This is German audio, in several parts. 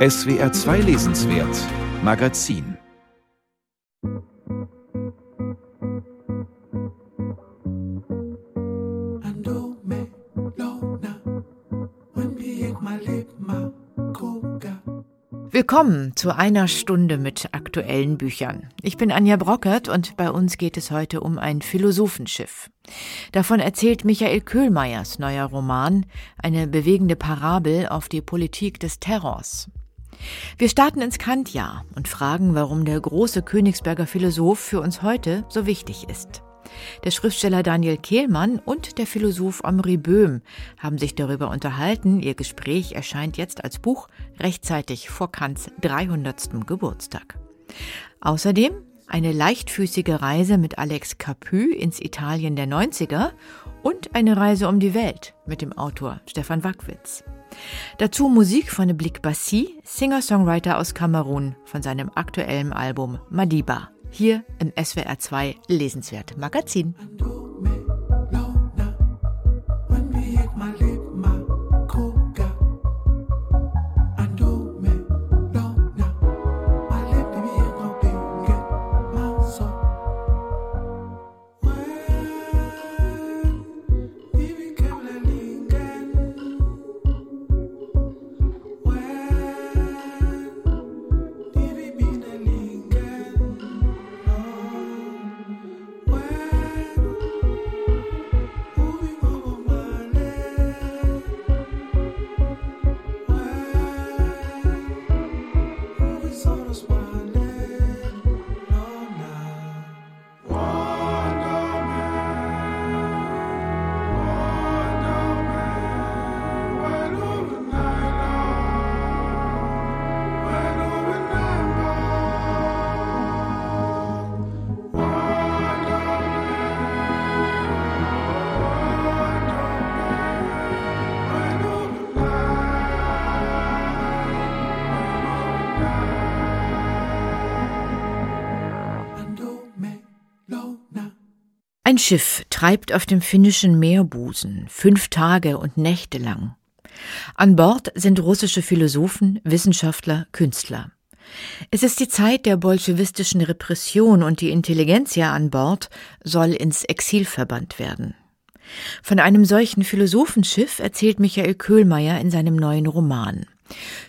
SWR 2 Lesenswert Magazin Willkommen zu einer Stunde mit aktuellen Büchern. Ich bin Anja Brockert und bei uns geht es heute um ein Philosophenschiff. Davon erzählt Michael Köhlmeiers neuer Roman, eine bewegende Parabel auf die Politik des Terrors. Wir starten ins Kantjahr und fragen, warum der große Königsberger Philosoph für uns heute so wichtig ist. Der Schriftsteller Daniel Kehlmann und der Philosoph Omri Böhm haben sich darüber unterhalten. Ihr Gespräch erscheint jetzt als Buch rechtzeitig vor Kants 300. Geburtstag. Außerdem eine leichtfüßige Reise mit Alex Capu ins Italien der 90er und eine Reise um die Welt mit dem Autor Stefan Wackwitz. Dazu Musik von Blick Bassi, Singer-Songwriter aus Kamerun, von seinem aktuellen Album Madiba hier im SWR 2 Lesenswert Magazin. Schiff treibt auf dem finnischen Meerbusen fünf Tage und Nächte lang. An Bord sind russische Philosophen, Wissenschaftler, Künstler. Es ist die Zeit der bolschewistischen Repression und die Intelligenzia an Bord soll ins Exil verbannt werden. Von einem solchen Philosophenschiff erzählt Michael Köhlmeier in seinem neuen Roman.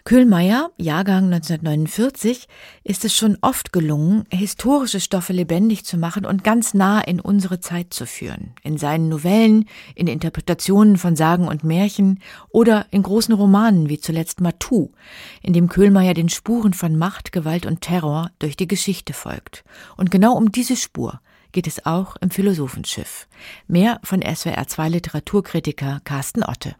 Köhlmeier, Jahrgang 1949, ist es schon oft gelungen, historische Stoffe lebendig zu machen und ganz nah in unsere Zeit zu führen. In seinen Novellen, in Interpretationen von Sagen und Märchen oder in großen Romanen wie zuletzt Matou, in dem Köhlmeier den Spuren von Macht, Gewalt und Terror durch die Geschichte folgt. Und genau um diese Spur geht es auch im Philosophenschiff. Mehr von SWR 2 Literaturkritiker Carsten Otte.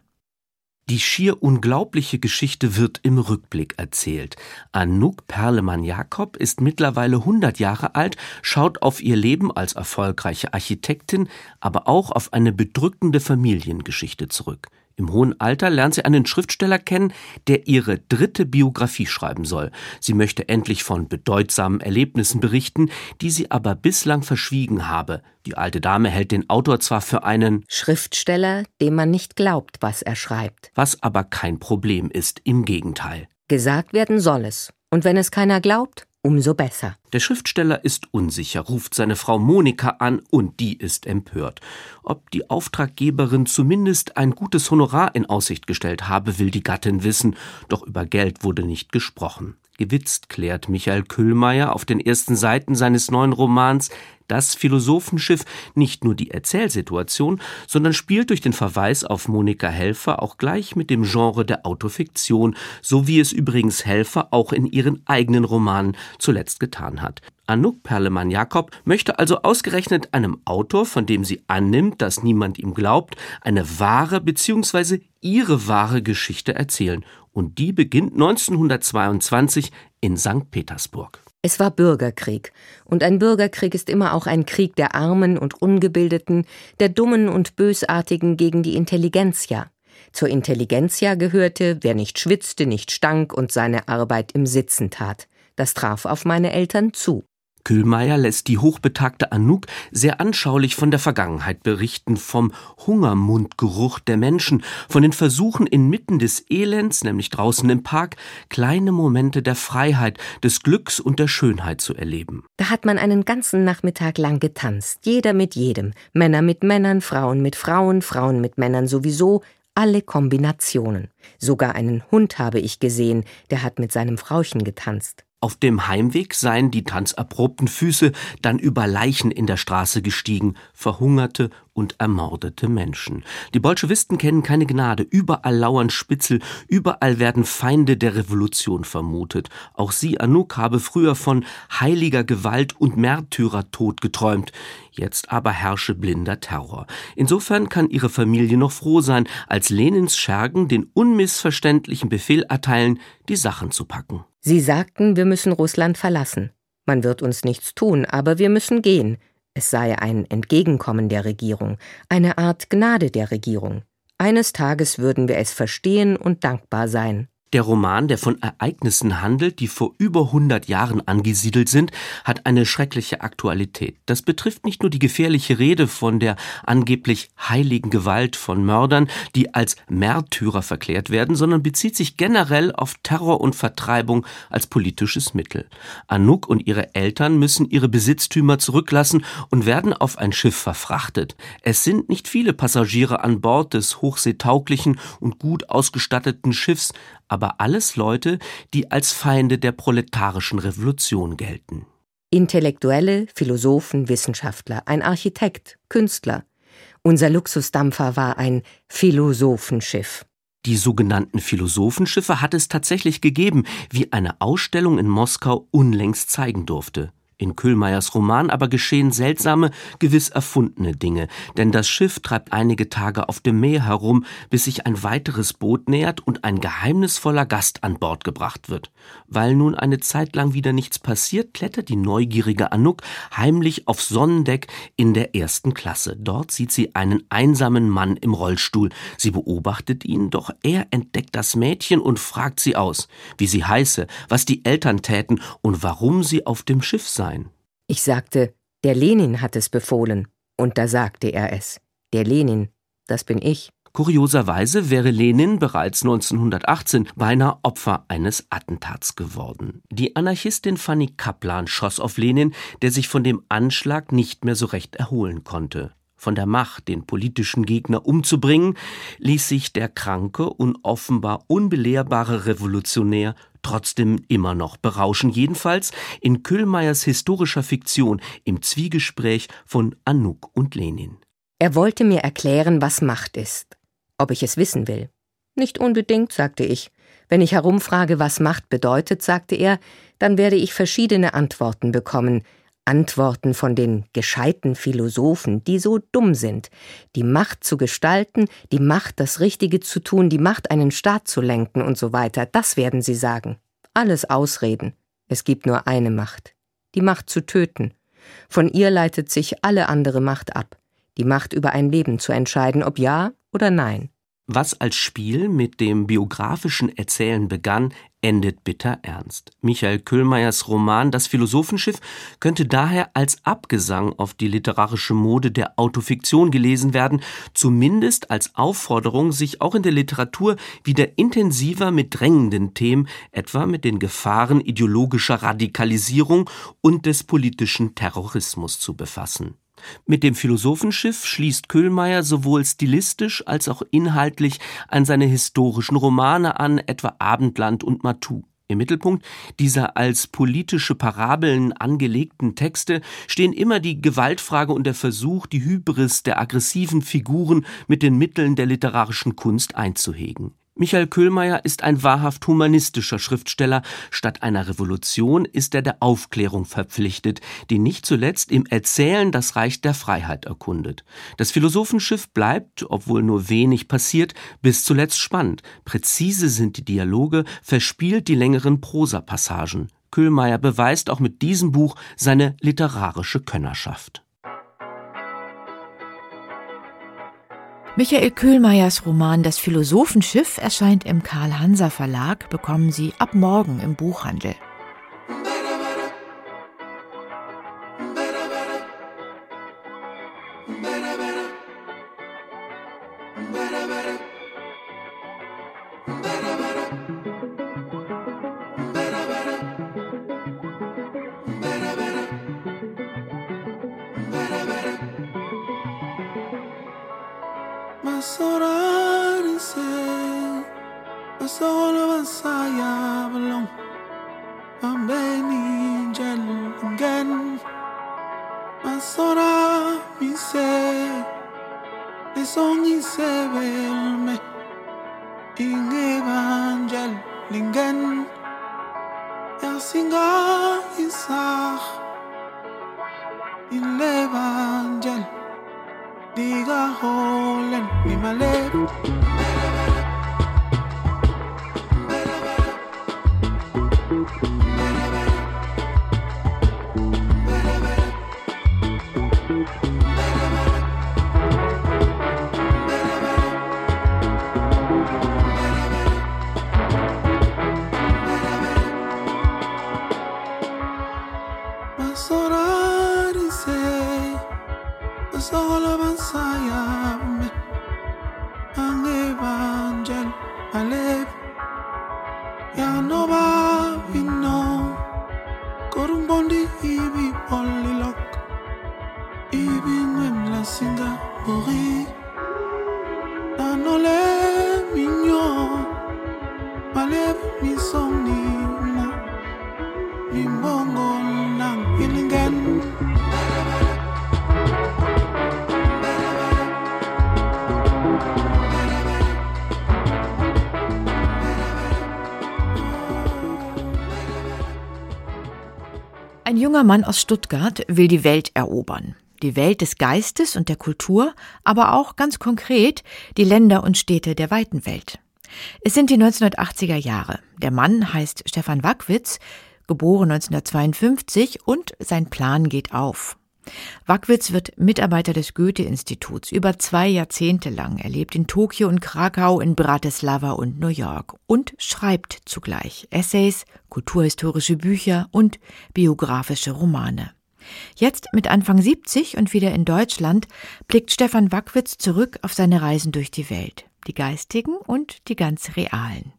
Die schier unglaubliche Geschichte wird im Rückblick erzählt. Anouk Perlemann-Jakob ist mittlerweile 100 Jahre alt, schaut auf ihr Leben als erfolgreiche Architektin, aber auch auf eine bedrückende Familiengeschichte zurück. Im hohen Alter lernt sie einen Schriftsteller kennen, der ihre dritte Biografie schreiben soll. Sie möchte endlich von bedeutsamen Erlebnissen berichten, die sie aber bislang verschwiegen habe. Die alte Dame hält den Autor zwar für einen Schriftsteller, dem man nicht glaubt, was er schreibt. Was aber kein Problem ist, im Gegenteil. Gesagt werden soll es. Und wenn es keiner glaubt, umso besser. Der Schriftsteller ist unsicher, ruft seine Frau Monika an und die ist empört. Ob die Auftraggeberin zumindest ein gutes Honorar in Aussicht gestellt habe, will die Gattin wissen, doch über Geld wurde nicht gesprochen. Gewitzt klärt Michael Kühlmeier auf den ersten Seiten seines neuen Romans das Philosophenschiff nicht nur die Erzählsituation, sondern spielt durch den Verweis auf Monika Helfer auch gleich mit dem Genre der Autofiktion, so wie es übrigens Helfer auch in ihren eigenen Romanen zuletzt getan hat. Anouk Perlemann-Jakob möchte also ausgerechnet einem Autor, von dem sie annimmt, dass niemand ihm glaubt, eine wahre bzw. ihre wahre Geschichte erzählen. Und die beginnt 1922 in St. Petersburg. Es war Bürgerkrieg, und ein Bürgerkrieg ist immer auch ein Krieg der Armen und Ungebildeten, der Dummen und Bösartigen gegen die Intelligenzia. Zur Intelligenzia gehörte, wer nicht schwitzte, nicht stank und seine Arbeit im Sitzen tat. Das traf auf meine Eltern zu. Kühlmeier lässt die hochbetagte Anouk sehr anschaulich von der Vergangenheit berichten, vom Hungermundgeruch der Menschen, von den Versuchen inmitten des Elends, nämlich draußen im Park, kleine Momente der Freiheit, des Glücks und der Schönheit zu erleben. Da hat man einen ganzen Nachmittag lang getanzt, jeder mit jedem, Männer mit Männern, Frauen mit Frauen, Frauen mit Männern sowieso, alle Kombinationen. Sogar einen Hund habe ich gesehen, der hat mit seinem Frauchen getanzt. Auf dem Heimweg seien die tanzerprobten Füße dann über Leichen in der Straße gestiegen, verhungerte und ermordete Menschen. Die Bolschewisten kennen keine Gnade, überall lauern Spitzel, überall werden Feinde der Revolution vermutet. Auch sie, Anouk, habe früher von heiliger Gewalt und Märtyrertod geträumt, jetzt aber herrsche blinder Terror. Insofern kann ihre Familie noch froh sein, als Lenins Schergen den unmissverständlichen Befehl erteilen, die Sachen zu packen. Sie sagten, wir müssen Russland verlassen. Man wird uns nichts tun, aber wir müssen gehen. Es sei ein Entgegenkommen der Regierung, eine Art Gnade der Regierung. Eines Tages würden wir es verstehen und dankbar sein. Der Roman, der von Ereignissen handelt, die vor über 100 Jahren angesiedelt sind, hat eine schreckliche Aktualität. Das betrifft nicht nur die gefährliche Rede von der angeblich heiligen Gewalt von Mördern, die als Märtyrer verklärt werden, sondern bezieht sich generell auf Terror und Vertreibung als politisches Mittel. Anouk und ihre Eltern müssen ihre Besitztümer zurücklassen und werden auf ein Schiff verfrachtet. Es sind nicht viele Passagiere an Bord des hochseetauglichen und gut ausgestatteten Schiffs, aber alles Leute, die als Feinde der proletarischen Revolution gelten. Intellektuelle, Philosophen, Wissenschaftler, ein Architekt, Künstler. Unser Luxusdampfer war ein Philosophenschiff. Die sogenannten Philosophenschiffe hat es tatsächlich gegeben, wie eine Ausstellung in Moskau unlängst zeigen durfte. In Kühlmeiers Roman aber geschehen seltsame, gewiss erfundene Dinge, denn das Schiff treibt einige Tage auf dem Meer herum, bis sich ein weiteres Boot nähert und ein geheimnisvoller Gast an Bord gebracht wird. Weil nun eine Zeit lang wieder nichts passiert, klettert die neugierige Anouk heimlich auf Sonnendeck in der ersten Klasse. Dort sieht sie einen einsamen Mann im Rollstuhl. Sie beobachtet ihn, doch er entdeckt das Mädchen und fragt sie aus, wie sie heiße, was die Eltern täten und warum sie auf dem Schiff sei. Ich sagte, der Lenin hat es befohlen. Und da sagte er es. Der Lenin, das bin ich. Kurioserweise wäre Lenin bereits 1918 beinahe Opfer eines Attentats geworden. Die Anarchistin Fanny Kaplan schoss auf Lenin, der sich von dem Anschlag nicht mehr so recht erholen konnte. Von der Macht, den politischen Gegner umzubringen, ließ sich der kranke und offenbar unbelehrbare Revolutionär trotzdem immer noch berauschen, jedenfalls in Kühlmeiers historischer Fiktion im Zwiegespräch von Anouk und Lenin. Er wollte mir erklären, was Macht ist, ob ich es wissen will. Nicht unbedingt, sagte ich. Wenn ich herumfrage, was Macht bedeutet, sagte er, dann werde ich verschiedene Antworten bekommen, Antworten von den gescheiten Philosophen, die so dumm sind, die Macht zu gestalten, die Macht, das Richtige zu tun, die Macht, einen Staat zu lenken und so weiter, das werden sie sagen. Alles Ausreden. Es gibt nur eine Macht. Die Macht zu töten. Von ihr leitet sich alle andere Macht ab. Die Macht über ein Leben zu entscheiden, ob ja oder nein. Was als Spiel mit dem biografischen Erzählen begann, endet bitter ernst. Michael Köhlmeiers Roman Das Philosophenschiff könnte daher als Abgesang auf die literarische Mode der Autofiktion gelesen werden, zumindest als Aufforderung, sich auch in der Literatur wieder intensiver mit drängenden Themen, etwa mit den Gefahren ideologischer Radikalisierung und des politischen Terrorismus zu befassen. Mit dem Philosophenschiff schließt Köhlmeier sowohl stilistisch als auch inhaltlich an seine historischen Romane an, etwa Abendland und Matou. Im Mittelpunkt dieser als politische Parabeln angelegten Texte stehen immer die Gewaltfrage und der Versuch, die Hybris der aggressiven Figuren mit den Mitteln der literarischen Kunst einzuhegen. Michael Köhlmeier ist ein wahrhaft humanistischer Schriftsteller. Statt einer Revolution ist er der Aufklärung verpflichtet, die nicht zuletzt im Erzählen das Reich der Freiheit erkundet. Das Philosophenschiff bleibt, obwohl nur wenig passiert, bis zuletzt spannend. Präzise sind die Dialoge, verspielt die längeren Prosapassagen. Köhlmeier beweist auch mit diesem Buch seine literarische Könnerschaft. Michael Köhlmeiers Roman Das Philosophenschiff erscheint im Karl Hanser Verlag, bekommen Sie ab morgen im Buchhandel. Masorarse Masolo basaya belong Ambeni jel ngen Masora mise Nesong isebelme Ingeban jel ngen Yasinga isai hole and me, my lady. Junger Mann aus Stuttgart will die Welt erobern. Die Welt des Geistes und der Kultur, aber auch ganz konkret die Länder und Städte der weiten Welt. Es sind die 1980er Jahre. Der Mann heißt Stefan Wackwitz, geboren 1952 und sein Plan geht auf. Wackwitz wird Mitarbeiter des Goethe-Instituts über zwei Jahrzehnte lang. Er lebt in Tokio und Krakau, in Bratislava und New York und schreibt zugleich Essays, kulturhistorische Bücher und biografische Romane. Jetzt mit Anfang 70 und wieder in Deutschland blickt Stefan Wackwitz zurück auf seine Reisen durch die Welt, die geistigen und die ganz realen.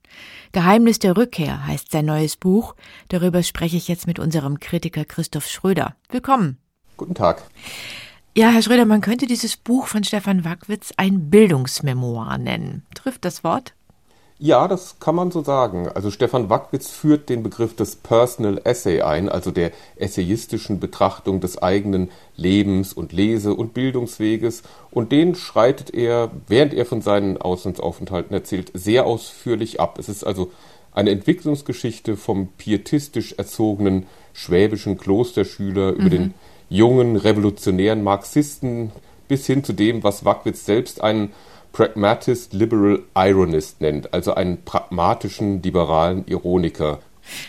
Geheimnis der Rückkehr heißt sein neues Buch. Darüber spreche ich jetzt mit unserem Kritiker Christoph Schröder. Willkommen. Guten Tag. Ja, Herr Schröder, man könnte dieses Buch von Stefan Wackwitz ein Bildungsmemoir nennen. Trifft das Wort? Ja, das kann man so sagen. Also Stefan Wackwitz führt den Begriff des Personal Essay ein, also der essayistischen Betrachtung des eigenen Lebens und Lese- und Bildungsweges. Und den schreitet er, während er von seinen Auslandsaufenthalten erzählt, sehr ausführlich ab. Es ist also eine Entwicklungsgeschichte vom pietistisch erzogenen schwäbischen Klosterschüler mhm. über den jungen revolutionären Marxisten bis hin zu dem, was Wackwitz selbst einen Pragmatist Liberal Ironist nennt, also einen pragmatischen liberalen Ironiker.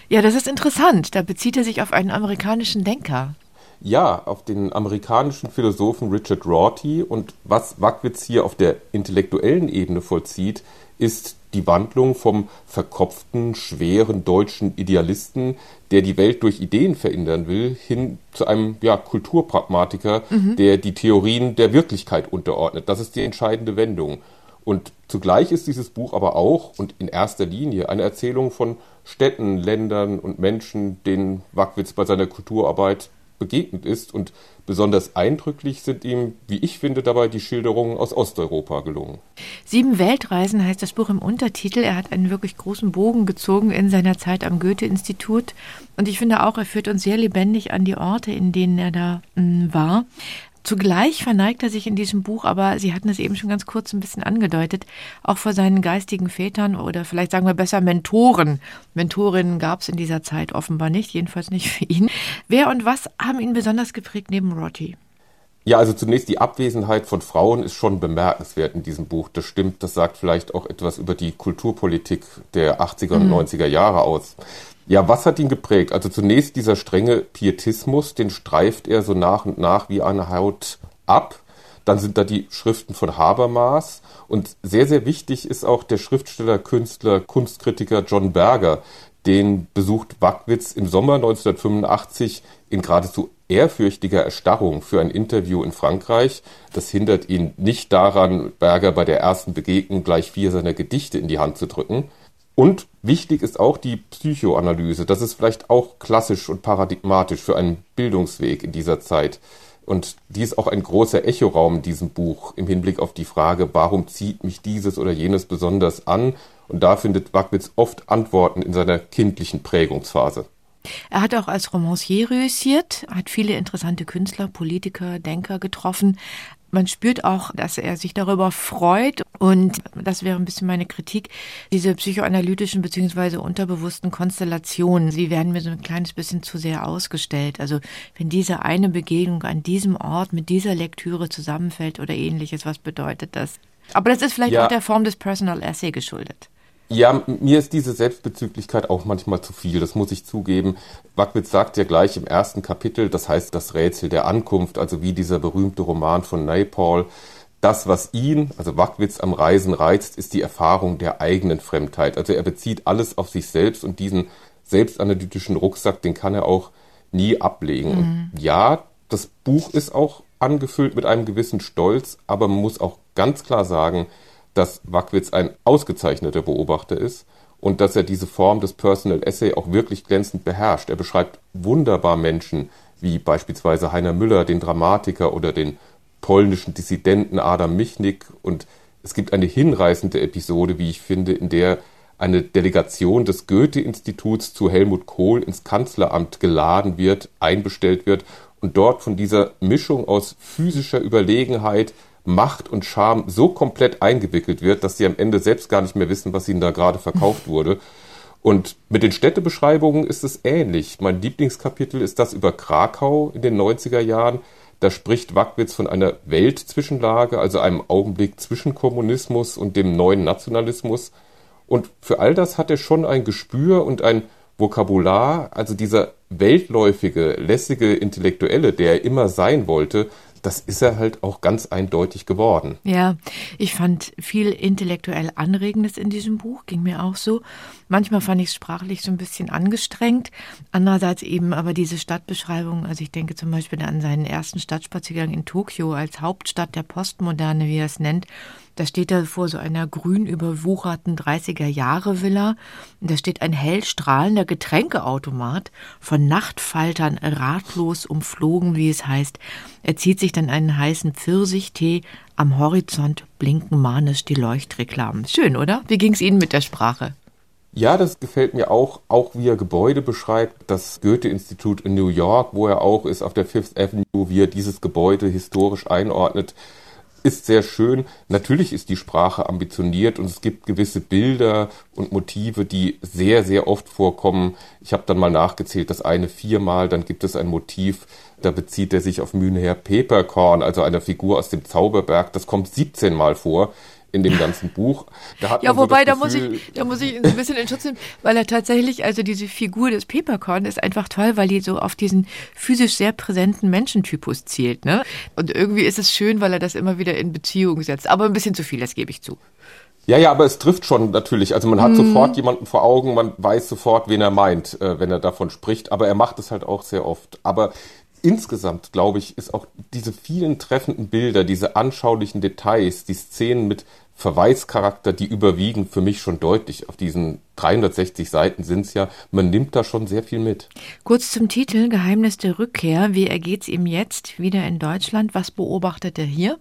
Ja, das ist interessant. Da bezieht er sich auf einen amerikanischen Denker. Ja, auf den amerikanischen Philosophen Richard Rorty. Und was Wackwitz hier auf der intellektuellen Ebene vollzieht, ist die Wandlung vom verkopften, schweren deutschen Idealisten, der die Welt durch Ideen verändern will, hin zu einem ja, Kulturpragmatiker, mhm. der die Theorien der Wirklichkeit unterordnet. Das ist die entscheidende Wendung. Und zugleich ist dieses Buch aber auch und in erster Linie eine Erzählung von Städten, Ländern und Menschen, denen Wackwitz bei seiner Kulturarbeit begegnet ist. Und besonders eindrücklich sind ihm, wie ich finde, dabei die Schilderungen aus Osteuropa gelungen. Sieben Weltreisen heißt das Buch im Untertitel. Er hat einen wirklich großen Bogen gezogen in seiner Zeit am Goethe-Institut. Und ich finde auch, er führt uns sehr lebendig an die Orte, in denen er da mm, war. Zugleich verneigt er sich in diesem Buch, aber Sie hatten es eben schon ganz kurz ein bisschen angedeutet, auch vor seinen geistigen Vätern oder vielleicht sagen wir besser Mentoren. Mentorinnen gab es in dieser Zeit offenbar nicht, jedenfalls nicht für ihn. Wer und was haben ihn besonders geprägt neben Rotti? Ja, also zunächst die Abwesenheit von Frauen ist schon bemerkenswert in diesem Buch. Das stimmt, das sagt vielleicht auch etwas über die Kulturpolitik der 80er und mhm. 90er Jahre aus. Ja, was hat ihn geprägt? Also zunächst dieser strenge Pietismus, den streift er so nach und nach wie eine Haut ab. Dann sind da die Schriften von Habermas. Und sehr, sehr wichtig ist auch der Schriftsteller, Künstler, Kunstkritiker John Berger. Den besucht Wackwitz im Sommer 1985 in geradezu ehrfürchtiger Erstarrung für ein Interview in Frankreich. Das hindert ihn nicht daran, Berger bei der ersten Begegnung gleich vier seiner Gedichte in die Hand zu drücken. Und wichtig ist auch die Psychoanalyse. Das ist vielleicht auch klassisch und paradigmatisch für einen Bildungsweg in dieser Zeit. Und die ist auch ein großer Echoraum in diesem Buch im Hinblick auf die Frage, warum zieht mich dieses oder jenes besonders an? Und da findet Wackwitz oft Antworten in seiner kindlichen Prägungsphase. Er hat auch als Romancier reüssiert, hat viele interessante Künstler, Politiker, Denker getroffen. Man spürt auch, dass er sich darüber freut. Und das wäre ein bisschen meine Kritik. Diese psychoanalytischen beziehungsweise unterbewussten Konstellationen, die werden mir so ein kleines bisschen zu sehr ausgestellt. Also wenn diese eine Begegnung an diesem Ort mit dieser Lektüre zusammenfällt oder ähnliches, was bedeutet das? Aber das ist vielleicht ja. auch der Form des Personal Essay geschuldet. Ja, mir ist diese Selbstbezüglichkeit auch manchmal zu viel, das muss ich zugeben. Wackwitz sagt ja gleich im ersten Kapitel, das heißt das Rätsel der Ankunft, also wie dieser berühmte Roman von Naipaul. Das, was ihn, also Wackwitz am Reisen reizt, ist die Erfahrung der eigenen Fremdheit. Also er bezieht alles auf sich selbst und diesen selbstanalytischen Rucksack, den kann er auch nie ablegen. Mhm. Ja, das Buch ist auch angefüllt mit einem gewissen Stolz, aber man muss auch ganz klar sagen, dass Wackwitz ein ausgezeichneter Beobachter ist und dass er diese Form des Personal Essay auch wirklich glänzend beherrscht. Er beschreibt wunderbar Menschen wie beispielsweise Heiner Müller, den Dramatiker oder den polnischen Dissidenten Adam Michnik und es gibt eine hinreißende Episode, wie ich finde, in der eine Delegation des Goethe-Instituts zu Helmut Kohl ins Kanzleramt geladen wird, einbestellt wird und dort von dieser Mischung aus physischer Überlegenheit, Macht und Charme so komplett eingewickelt wird, dass sie am Ende selbst gar nicht mehr wissen, was ihnen da gerade verkauft wurde. Und mit den Städtebeschreibungen ist es ähnlich. Mein Lieblingskapitel ist das über Krakau in den 90er Jahren. Da spricht Wackwitz von einer Weltzwischenlage, also einem Augenblick zwischen Kommunismus und dem neuen Nationalismus. Und für all das hat er schon ein Gespür und ein Vokabular, also dieser weltläufige, lässige Intellektuelle, der er immer sein wollte, das ist er halt auch ganz eindeutig geworden. Ja, ich fand viel intellektuell Anregendes in diesem Buch, ging mir auch so. Manchmal fand ich es sprachlich so ein bisschen angestrengt. Andererseits eben aber diese Stadtbeschreibung, also ich denke zum Beispiel an seinen ersten Stadtspaziergang in Tokio als Hauptstadt der Postmoderne, wie er es nennt. Da steht er vor so einer grün überwucherten 30er-Jahre-Villa. Da steht ein hell strahlender Getränkeautomat, von Nachtfaltern ratlos umflogen, wie es heißt. Er zieht sich dann einen heißen Pfirsichtee. Am Horizont blinken manisch die Leuchtreklamen. Schön, oder? Wie ging es Ihnen mit der Sprache? Ja, das gefällt mir auch, auch wie er Gebäude beschreibt. Das Goethe-Institut in New York, wo er auch ist, auf der Fifth Avenue, wie er dieses Gebäude historisch einordnet ist sehr schön. Natürlich ist die Sprache ambitioniert und es gibt gewisse Bilder und Motive, die sehr, sehr oft vorkommen. Ich habe dann mal nachgezählt, das eine viermal, dann gibt es ein Motiv, da bezieht er sich auf Mühlenherr Peperkorn, also einer Figur aus dem Zauberberg. Das kommt 17 Mal vor in dem ganzen Buch. ja, wobei, so da, muss ich, da muss ich ein bisschen in Schutz nehmen, weil er tatsächlich, also diese Figur des Peppercorn ist einfach toll, weil die so auf diesen physisch sehr präsenten Menschentypus zielt. Ne? Und irgendwie ist es schön, weil er das immer wieder in Beziehung setzt. Aber ein bisschen zu viel, das gebe ich zu. Ja, ja, aber es trifft schon natürlich. Also man hat mm. sofort jemanden vor Augen, man weiß sofort, wen er meint, äh, wenn er davon spricht. Aber er macht es halt auch sehr oft. Aber insgesamt, glaube ich, ist auch diese vielen treffenden Bilder, diese anschaulichen Details, die Szenen mit Verweischarakter, die überwiegen für mich schon deutlich. Auf diesen 360 Seiten sind es ja, man nimmt da schon sehr viel mit. Kurz zum Titel Geheimnis der Rückkehr. Wie ergeht es ihm jetzt wieder in Deutschland? Was beobachtet er hier?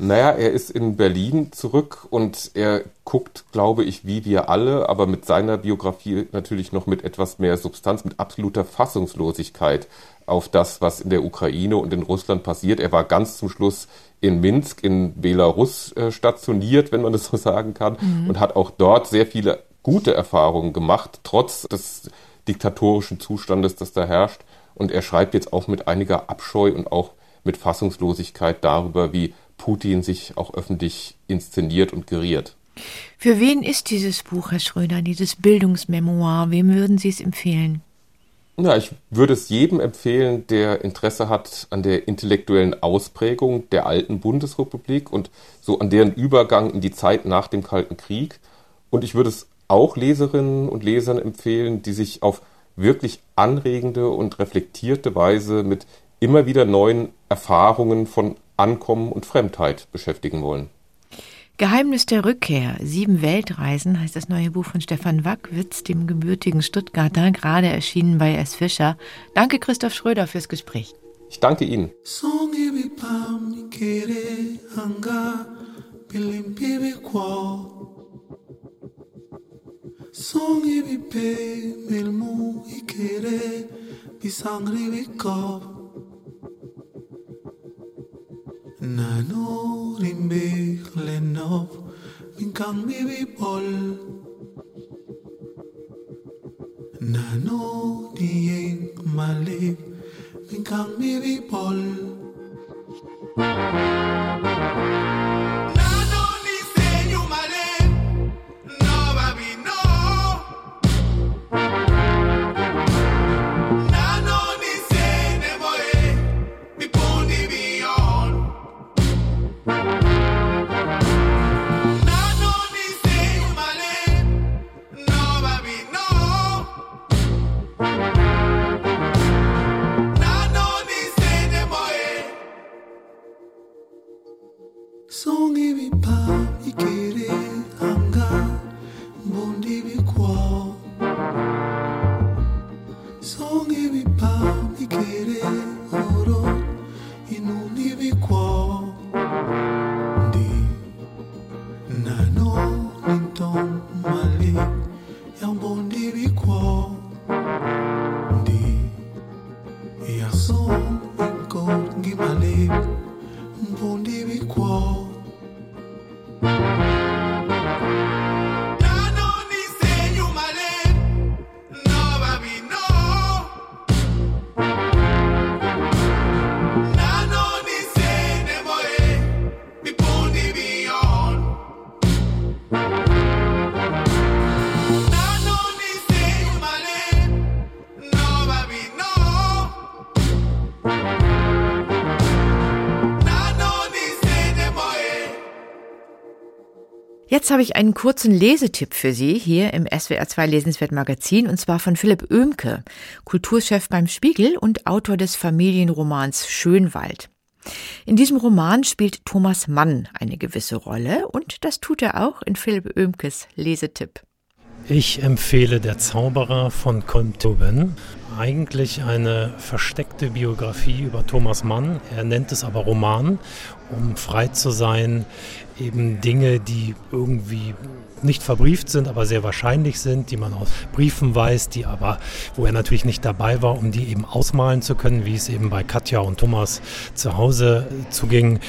Naja, er ist in Berlin zurück und er guckt, glaube ich, wie wir alle, aber mit seiner Biografie natürlich noch mit etwas mehr Substanz, mit absoluter Fassungslosigkeit auf das, was in der Ukraine und in Russland passiert. Er war ganz zum Schluss in Minsk in Belarus äh, stationiert, wenn man das so sagen kann, mhm. und hat auch dort sehr viele gute Erfahrungen gemacht, trotz des diktatorischen Zustandes, das da herrscht. Und er schreibt jetzt auch mit einiger Abscheu und auch mit Fassungslosigkeit darüber, wie Putin sich auch öffentlich inszeniert und geriert. Für wen ist dieses Buch, Herr Schröder, dieses Bildungsmemoir? Wem würden Sie es empfehlen? Ja, ich würde es jedem empfehlen, der Interesse hat an der intellektuellen Ausprägung der alten Bundesrepublik und so an deren Übergang in die Zeit nach dem Kalten Krieg. Und ich würde es auch Leserinnen und Lesern empfehlen, die sich auf wirklich anregende und reflektierte Weise mit immer wieder neuen Erfahrungen von Ankommen und Fremdheit beschäftigen wollen. Geheimnis der Rückkehr, sieben Weltreisen heißt das neue Buch von Stefan Wackwitz, dem gebürtigen Stuttgarter, gerade erschienen bei S. Fischer. Danke Christoph Schröder fürs Gespräch. Ich danke Ihnen. Songi bi pe milmu ikere bisangri bi kop נענורים ביך לנוב, בנקם מביפול. נענורים מלא, בנקם מביפול. Jetzt habe ich einen kurzen Lesetipp für Sie hier im SWR2 Lesenswert Magazin und zwar von Philipp Oehmke, Kulturchef beim Spiegel und Autor des Familienromans Schönwald. In diesem Roman spielt Thomas Mann eine gewisse Rolle und das tut er auch in Philipp Oehmkes Lesetipp. Ich empfehle Der Zauberer von Comtoben. Eigentlich eine versteckte Biografie über Thomas Mann. Er nennt es aber Roman, um frei zu sein eben Dinge, die irgendwie nicht verbrieft sind, aber sehr wahrscheinlich sind, die man aus Briefen weiß, die aber, wo er natürlich nicht dabei war, um die eben ausmalen zu können, wie es eben bei Katja und Thomas zu Hause zuging,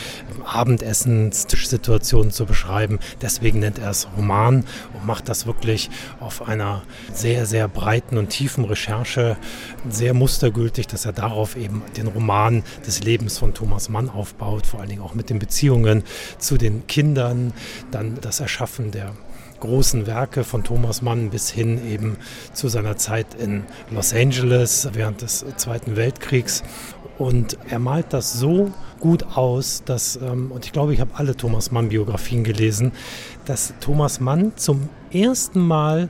Abendessenstischsituationen zu beschreiben. Deswegen nennt er es Roman und macht das wirklich auf einer sehr, sehr breiten und tiefen Recherche sehr mustergültig, dass er darauf eben den Roman des Lebens von Thomas Mann aufbaut, vor allen Dingen auch mit den Beziehungen zu den Kindern, dann das Erschaffen der großen Werke von Thomas Mann bis hin eben zu seiner Zeit in Los Angeles während des Zweiten Weltkriegs. Und er malt das so gut aus, dass, ähm, und ich glaube, ich habe alle Thomas Mann-Biografien gelesen, dass Thomas Mann zum ersten Mal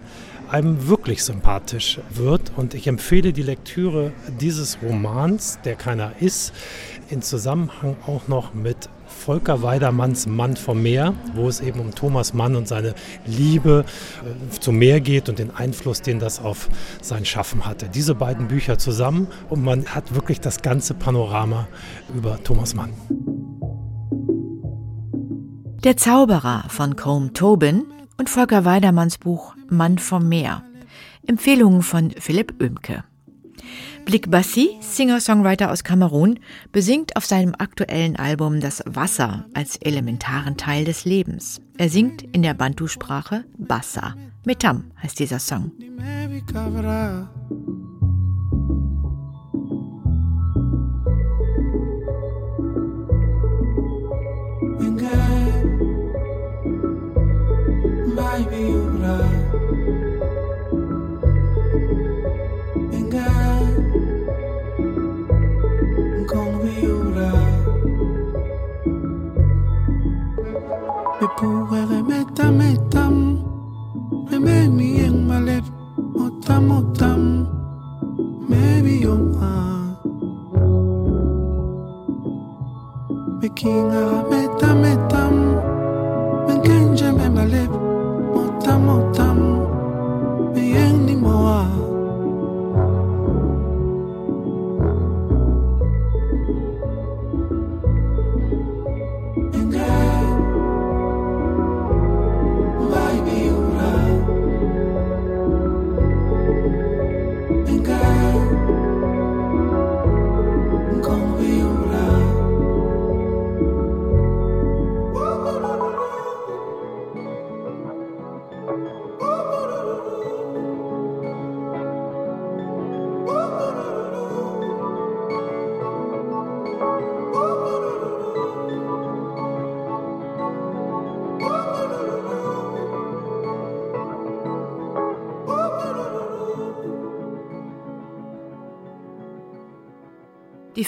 einem wirklich sympathisch wird. Und ich empfehle die Lektüre dieses Romans, der keiner ist, in Zusammenhang auch noch mit Volker Weidermanns Mann vom Meer, wo es eben um Thomas Mann und seine Liebe äh, zum Meer geht und den Einfluss, den das auf sein Schaffen hatte. Diese beiden Bücher zusammen und man hat wirklich das ganze Panorama über Thomas Mann. Der Zauberer von Combe Tobin und Volker Weidermanns Buch Mann vom Meer. Empfehlungen von Philipp Oemke. Blik Bassi, Singer-Songwriter aus Kamerun, besingt auf seinem aktuellen Album das Wasser als elementaren Teil des Lebens. Er singt in der Bantu-Sprache Bassa. Metam heißt dieser Song. Bepuere metam Motam etam Ememi en malep. Motam motam Mebi yom ha Meking ha metam etam Mekenjem en malep. Motam motam Meyen ni moa.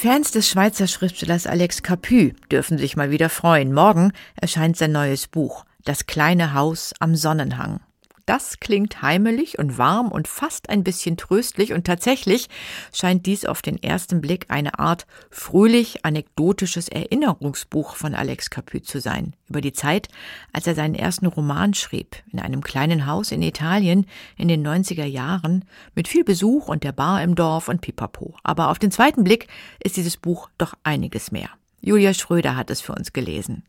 Fans des Schweizer Schriftstellers Alex Capu dürfen sich mal wieder freuen. Morgen erscheint sein neues Buch Das kleine Haus am Sonnenhang. Das klingt heimelig und warm und fast ein bisschen tröstlich und tatsächlich scheint dies auf den ersten Blick eine Art fröhlich anekdotisches Erinnerungsbuch von Alex Capu zu sein, über die Zeit, als er seinen ersten Roman schrieb, in einem kleinen Haus in Italien in den 90er Jahren, mit viel Besuch und der Bar im Dorf und Pipapo. Aber auf den zweiten Blick ist dieses Buch doch einiges mehr. Julia Schröder hat es für uns gelesen.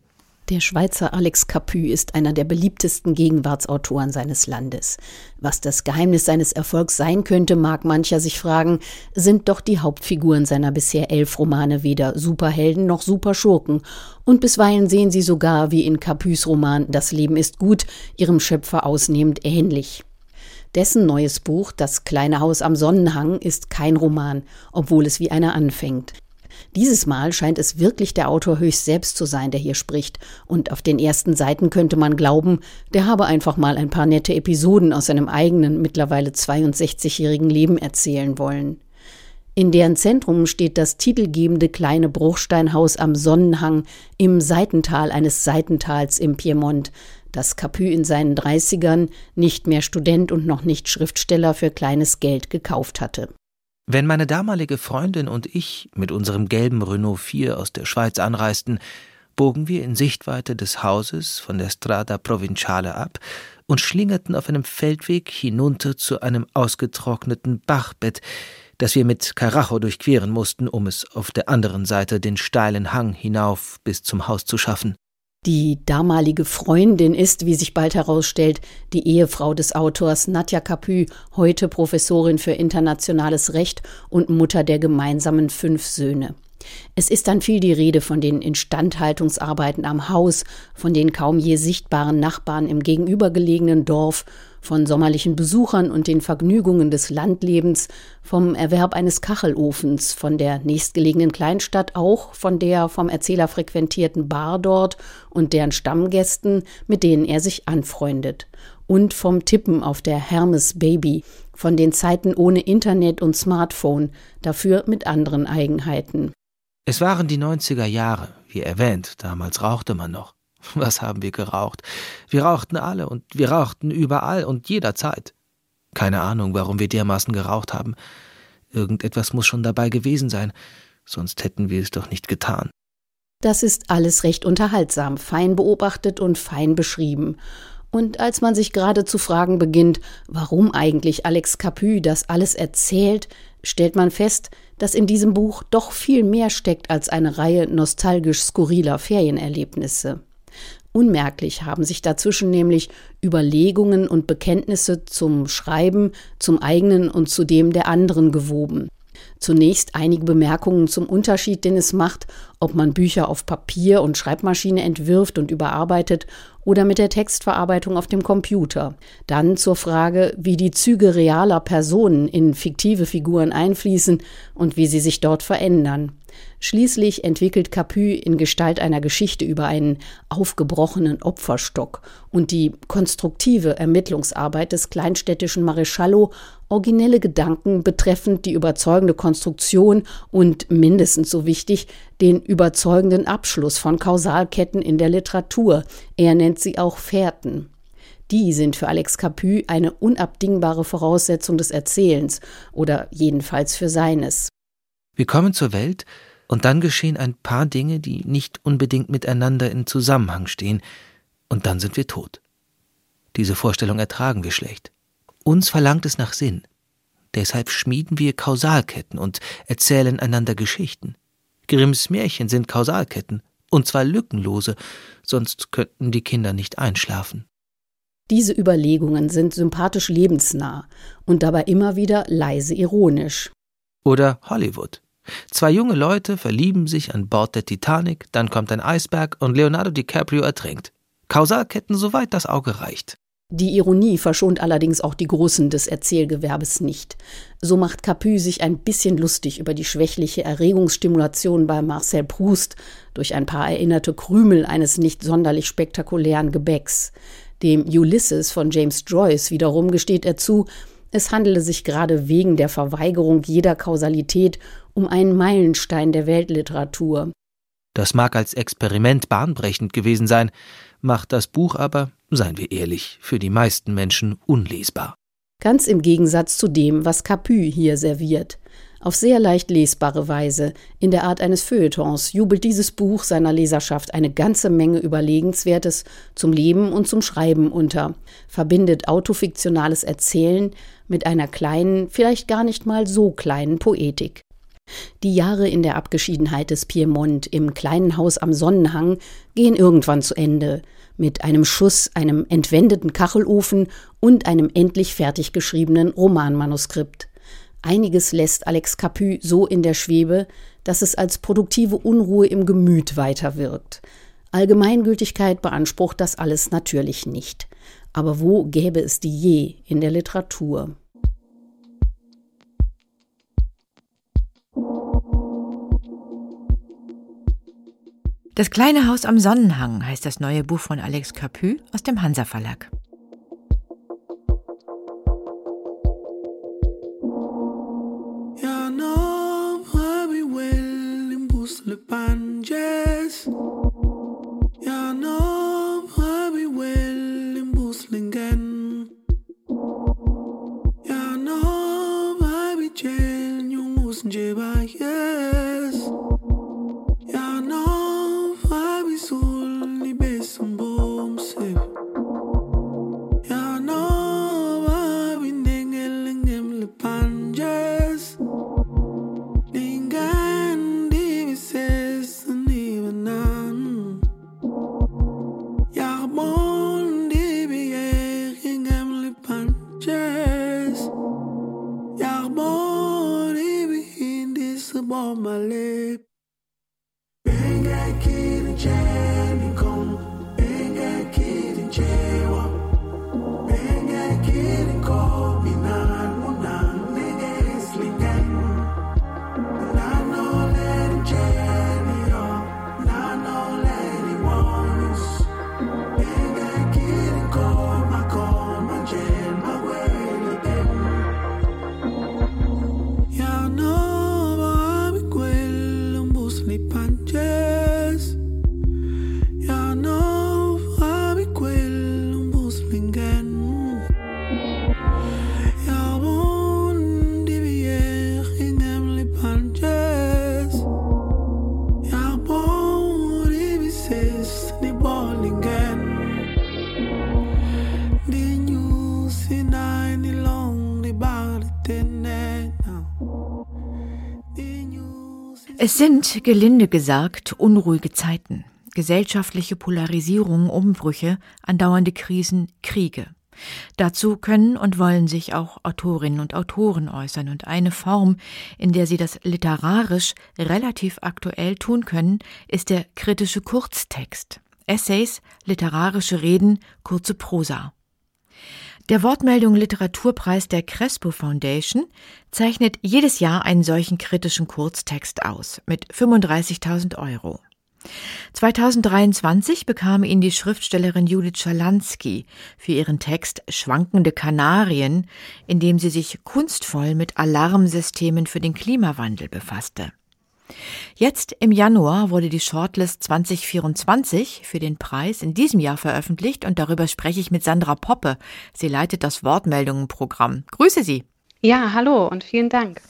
Der Schweizer Alex Capu ist einer der beliebtesten Gegenwartsautoren seines Landes. Was das Geheimnis seines Erfolgs sein könnte, mag mancher sich fragen, sind doch die Hauptfiguren seiner bisher elf Romane weder Superhelden noch Superschurken. Und bisweilen sehen sie sogar, wie in Capus Roman Das Leben ist gut, ihrem Schöpfer ausnehmend ähnlich. Dessen neues Buch, Das kleine Haus am Sonnenhang, ist kein Roman, obwohl es wie einer anfängt. Dieses Mal scheint es wirklich der Autor höchst selbst zu sein, der hier spricht, und auf den ersten Seiten könnte man glauben, der habe einfach mal ein paar nette Episoden aus seinem eigenen, mittlerweile 62-jährigen Leben erzählen wollen. In deren Zentrum steht das titelgebende kleine Bruchsteinhaus am Sonnenhang im Seitental eines Seitentals im Piemont, das Capu in seinen Dreißigern, nicht mehr Student und noch nicht Schriftsteller, für kleines Geld gekauft hatte. Wenn meine damalige Freundin und ich mit unserem gelben Renault 4 aus der Schweiz anreisten, bogen wir in Sichtweite des Hauses von der Strada Provinciale ab und schlingerten auf einem Feldweg hinunter zu einem ausgetrockneten Bachbett, das wir mit Karacho durchqueren mussten, um es auf der anderen Seite den steilen Hang hinauf bis zum Haus zu schaffen. Die damalige Freundin ist, wie sich bald herausstellt, die Ehefrau des Autors Nadja Capu, heute Professorin für internationales Recht und Mutter der gemeinsamen fünf Söhne. Es ist dann viel die Rede von den Instandhaltungsarbeiten am Haus, von den kaum je sichtbaren Nachbarn im gegenübergelegenen Dorf von sommerlichen Besuchern und den Vergnügungen des Landlebens, vom Erwerb eines Kachelofens, von der nächstgelegenen Kleinstadt, auch von der vom Erzähler frequentierten Bar dort und deren Stammgästen, mit denen er sich anfreundet, und vom Tippen auf der Hermes Baby, von den Zeiten ohne Internet und Smartphone, dafür mit anderen Eigenheiten. Es waren die 90er Jahre, wie erwähnt, damals rauchte man noch. Was haben wir geraucht? Wir rauchten alle und wir rauchten überall und jederzeit. Keine Ahnung, warum wir dermaßen geraucht haben. Irgendetwas muss schon dabei gewesen sein, sonst hätten wir es doch nicht getan. Das ist alles recht unterhaltsam, fein beobachtet und fein beschrieben. Und als man sich gerade zu fragen beginnt, warum eigentlich Alex Capu das alles erzählt, stellt man fest, dass in diesem Buch doch viel mehr steckt als eine Reihe nostalgisch skurriler Ferienerlebnisse. Unmerklich haben sich dazwischen nämlich Überlegungen und Bekenntnisse zum Schreiben, zum eigenen und zu dem der anderen gewoben. Zunächst einige Bemerkungen zum Unterschied, den es macht, ob man Bücher auf Papier und Schreibmaschine entwirft und überarbeitet oder mit der Textverarbeitung auf dem Computer. Dann zur Frage, wie die Züge realer Personen in fiktive Figuren einfließen und wie sie sich dort verändern. Schließlich entwickelt Capu in Gestalt einer Geschichte über einen aufgebrochenen Opferstock und die konstruktive Ermittlungsarbeit des kleinstädtischen Mareschallo originelle Gedanken betreffend die überzeugende Konstruktion und mindestens so wichtig den überzeugenden Abschluss von Kausalketten in der Literatur. Er nennt sie auch Fährten. Die sind für Alex Capu eine unabdingbare Voraussetzung des Erzählens oder jedenfalls für seines. Wir kommen zur Welt, und dann geschehen ein paar Dinge, die nicht unbedingt miteinander in Zusammenhang stehen, und dann sind wir tot. Diese Vorstellung ertragen wir schlecht. Uns verlangt es nach Sinn. Deshalb schmieden wir Kausalketten und erzählen einander Geschichten. Grimms Märchen sind Kausalketten, und zwar lückenlose, sonst könnten die Kinder nicht einschlafen. Diese Überlegungen sind sympathisch lebensnah und dabei immer wieder leise ironisch. Oder Hollywood. Zwei junge Leute verlieben sich an Bord der Titanic, dann kommt ein Eisberg und Leonardo DiCaprio ertrinkt. Kausalketten, soweit das Auge reicht. Die Ironie verschont allerdings auch die Großen des Erzählgewerbes nicht. So macht Capu sich ein bisschen lustig über die schwächliche Erregungsstimulation bei Marcel Proust durch ein paar erinnerte Krümel eines nicht sonderlich spektakulären Gebäcks. Dem Ulysses von James Joyce wiederum gesteht er zu, Es handele sich gerade wegen der Verweigerung jeder Kausalität um einen Meilenstein der Weltliteratur. Das mag als Experiment bahnbrechend gewesen sein, macht das Buch aber, seien wir ehrlich, für die meisten Menschen unlesbar. Ganz im Gegensatz zu dem, was Capu hier serviert. Auf sehr leicht lesbare Weise, in der Art eines Feuilletons, jubelt dieses Buch seiner Leserschaft eine ganze Menge Überlegenswertes zum Leben und zum Schreiben unter, verbindet autofiktionales Erzählen mit einer kleinen, vielleicht gar nicht mal so kleinen Poetik. Die Jahre in der Abgeschiedenheit des Piemont im kleinen Haus am Sonnenhang gehen irgendwann zu Ende, mit einem Schuss, einem entwendeten Kachelofen und einem endlich fertig geschriebenen Romanmanuskript. Einiges lässt Alex Capu so in der Schwebe, dass es als produktive Unruhe im Gemüt weiterwirkt. Allgemeingültigkeit beansprucht das alles natürlich nicht. Aber wo gäbe es die je in der Literatur? Das kleine Haus am Sonnenhang heißt das neue Buch von Alex Capu aus dem Hansa Verlag. Le panjes Ja no habi well in buslingen Ja no habi chen yung musen Es sind, gelinde gesagt, unruhige Zeiten. Gesellschaftliche Polarisierung, Umbrüche, andauernde Krisen, Kriege. Dazu können und wollen sich auch Autorinnen und Autoren äußern, und eine Form, in der sie das literarisch relativ aktuell tun können, ist der kritische Kurztext. Essays, literarische Reden, kurze Prosa. Der Wortmeldung Literaturpreis der Crespo Foundation zeichnet jedes Jahr einen solchen kritischen Kurztext aus mit 35.000 Euro. 2023 bekam ihn die Schriftstellerin Judith Schalansky für ihren Text Schwankende Kanarien, in dem sie sich kunstvoll mit Alarmsystemen für den Klimawandel befasste. Jetzt im Januar wurde die Shortlist 2024 für den Preis in diesem Jahr veröffentlicht und darüber spreche ich mit Sandra Poppe. Sie leitet das Wortmeldungenprogramm. Grüße Sie. Ja, hallo und vielen Dank.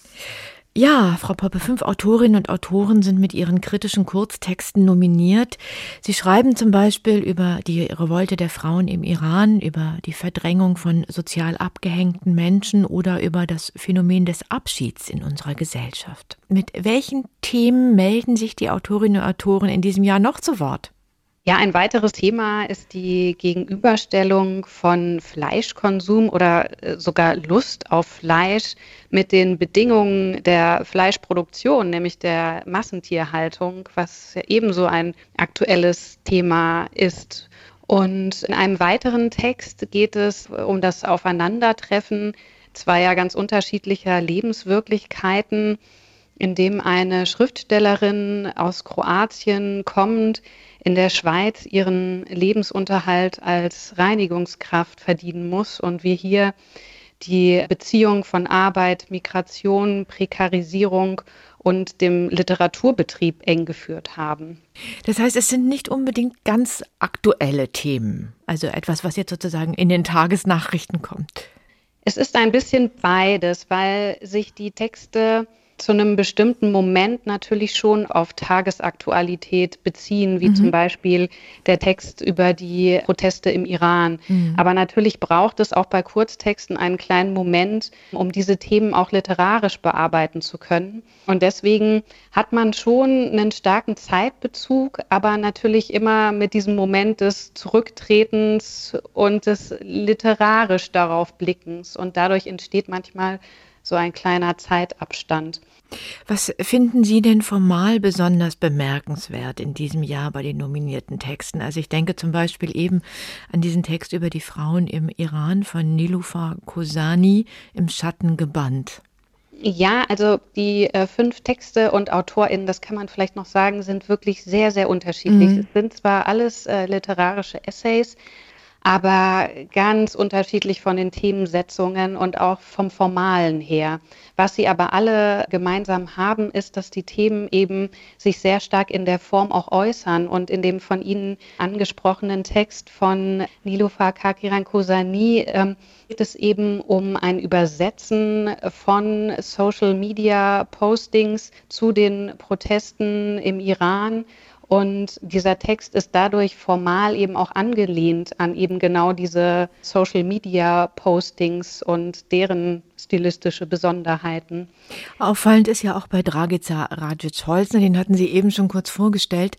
Ja, Frau Poppe, fünf Autorinnen und Autoren sind mit ihren kritischen Kurztexten nominiert. Sie schreiben zum Beispiel über die Revolte der Frauen im Iran, über die Verdrängung von sozial abgehängten Menschen oder über das Phänomen des Abschieds in unserer Gesellschaft. Mit welchen Themen melden sich die Autorinnen und Autoren in diesem Jahr noch zu Wort? Ja, ein weiteres Thema ist die Gegenüberstellung von Fleischkonsum oder äh, sogar Lust auf Fleisch mit den Bedingungen der Fleischproduktion, nämlich der Massentierhaltung, was ebenso ein aktuelles Thema ist. Und in einem weiteren Text geht es um das Aufeinandertreffen zweier ganz unterschiedlicher Lebenswirklichkeiten, in dem eine Schriftstellerin aus Kroatien kommt, in der Schweiz ihren Lebensunterhalt als Reinigungskraft verdienen muss und wir hier die Beziehung von Arbeit, Migration, Prekarisierung und dem Literaturbetrieb eng geführt haben. Das heißt, es sind nicht unbedingt ganz aktuelle Themen, also etwas, was jetzt sozusagen in den Tagesnachrichten kommt. Es ist ein bisschen beides, weil sich die Texte zu einem bestimmten Moment natürlich schon auf Tagesaktualität beziehen, wie mhm. zum Beispiel der Text über die Proteste im Iran. Mhm. Aber natürlich braucht es auch bei Kurztexten einen kleinen Moment, um diese Themen auch literarisch bearbeiten zu können. Und deswegen hat man schon einen starken Zeitbezug, aber natürlich immer mit diesem Moment des Zurücktretens und des literarisch darauf Blickens. Und dadurch entsteht manchmal so ein kleiner Zeitabstand. Was finden Sie denn formal besonders bemerkenswert in diesem Jahr bei den nominierten Texten? Also ich denke zum Beispiel eben an diesen Text über die Frauen im Iran von Nilufar Kosani im Schatten gebannt. Ja, also die äh, fünf Texte und AutorInnen, das kann man vielleicht noch sagen, sind wirklich sehr, sehr unterschiedlich. Mhm. Es sind zwar alles äh, literarische Essays, aber ganz unterschiedlich von den Themensetzungen und auch vom Formalen her. Was sie aber alle gemeinsam haben, ist, dass die Themen eben sich sehr stark in der Form auch äußern und in dem von Ihnen angesprochenen Text von Niloufar Kakiran Kosani ähm, geht es eben um ein Übersetzen von Social Media Postings zu den Protesten im Iran und dieser Text ist dadurch formal eben auch angelehnt an eben genau diese Social-Media-Postings und deren stilistische Besonderheiten. Auffallend ist ja auch bei Dragica Rajic-Holzner, den hatten Sie eben schon kurz vorgestellt.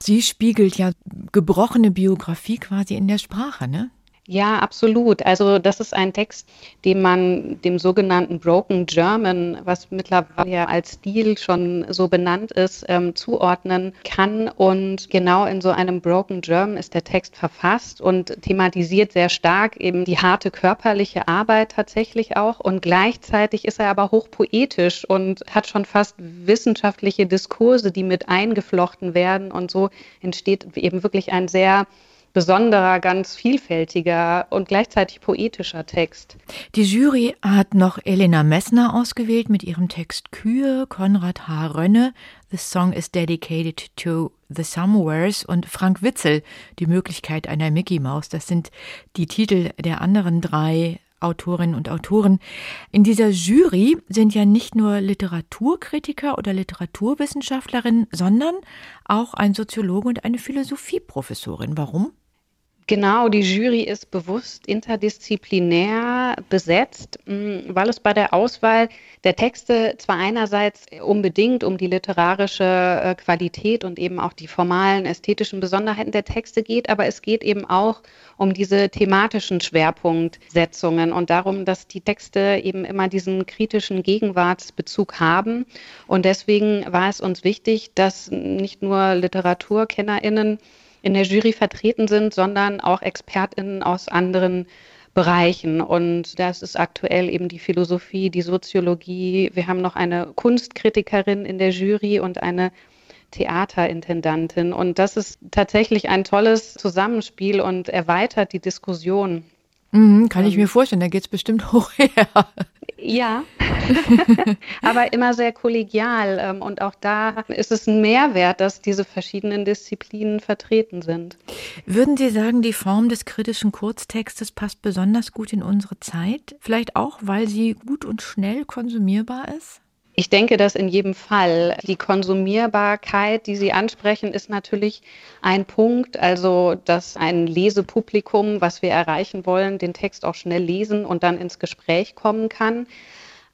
Sie spiegelt ja gebrochene Biografie quasi in der Sprache, ne? Ja, absolut. Also das ist ein Text, den man dem sogenannten Broken German, was mittlerweile als Stil schon so benannt ist, ähm, zuordnen kann. Und genau in so einem Broken German ist der Text verfasst und thematisiert sehr stark eben die harte körperliche Arbeit tatsächlich auch. Und gleichzeitig ist er aber hochpoetisch und hat schon fast wissenschaftliche Diskurse, die mit eingeflochten werden. Und so entsteht eben wirklich ein sehr besonderer, ganz vielfältiger und gleichzeitig poetischer Text. Die Jury hat noch Elena Messner ausgewählt mit ihrem Text Kühe, Konrad H. Rönne, The Song is Dedicated to the Somewheres und Frank Witzel, Die Möglichkeit einer Mickey Maus. Das sind die Titel der anderen drei Autorinnen und Autoren. In dieser Jury sind ja nicht nur Literaturkritiker oder Literaturwissenschaftlerinnen, sondern auch ein Soziologe und eine Philosophieprofessorin. Warum? Genau, die Jury ist bewusst interdisziplinär besetzt, mm, weil es bei der Auswahl der Texte zwar einerseits unbedingt um die literarische äh, Qualität und eben auch die formalen ästhetischen Besonderheiten der Texte geht, aber es geht eben auch um diese thematischen Schwerpunktsetzungen und darum, dass die Texte eben immer diesen kritischen Gegenwartsbezug haben. Und deswegen war es uns wichtig, dass nicht nur Literaturkennerinnen in der Jury vertreten sind, sondern auch ExpertInnen aus anderen Bereichen. Und das ist aktuell eben die Philosophie, die Soziologie. Wir haben noch eine Kunstkritikerin in der Jury und eine Theaterintendantin. Und das ist tatsächlich ein tolles Zusammenspiel und erweitert die Diskussion. Mhm, kann ich mir vorstellen, da geht es bestimmt hoch her. Ja, aber immer sehr kollegial. Ähm, und auch da ist es ein Mehrwert, dass diese verschiedenen Disziplinen vertreten sind. Würden Sie sagen, die Form des kritischen Kurztextes passt besonders gut in unsere Zeit? Vielleicht auch, weil sie gut und schnell konsumierbar ist? Ich denke, dass in jedem Fall die Konsumierbarkeit, die Sie ansprechen, ist natürlich ein Punkt. Also, dass ein Lesepublikum, was wir erreichen wollen, den Text auch schnell lesen und dann ins Gespräch kommen kann.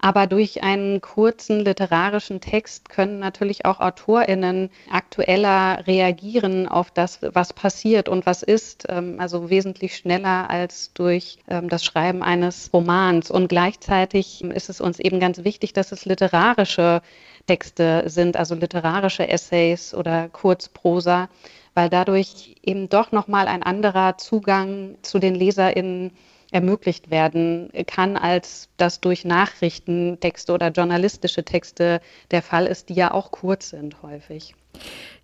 Aber durch einen kurzen literarischen Text können natürlich auch AutorInnen aktueller reagieren auf das, was passiert und was ist. Ähm, also wesentlich schneller als durch ähm, das Schreiben eines Romans. Und gleichzeitig ist es uns eben ganz wichtig, dass es literarische Texte sind, also literarische Essays oder Kurzprosa, weil dadurch eben doch nochmal ein anderer Zugang zu den LeserInnen ermöglicht werden kann, als das durch Nachrichtentexte oder journalistische Texte der Fall ist, die ja auch kurz sind häufig.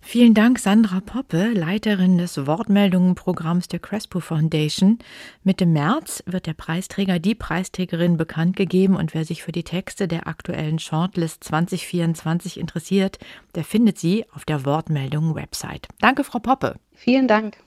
Vielen Dank, Sandra Poppe, Leiterin des Wortmeldungenprogramms der Crespo Foundation. Mitte März wird der Preisträger, die Preisträgerin bekannt gegeben und wer sich für die Texte der aktuellen Shortlist 2024 interessiert, der findet sie auf der Wortmeldungen-Website. Danke, Frau Poppe. Vielen Dank.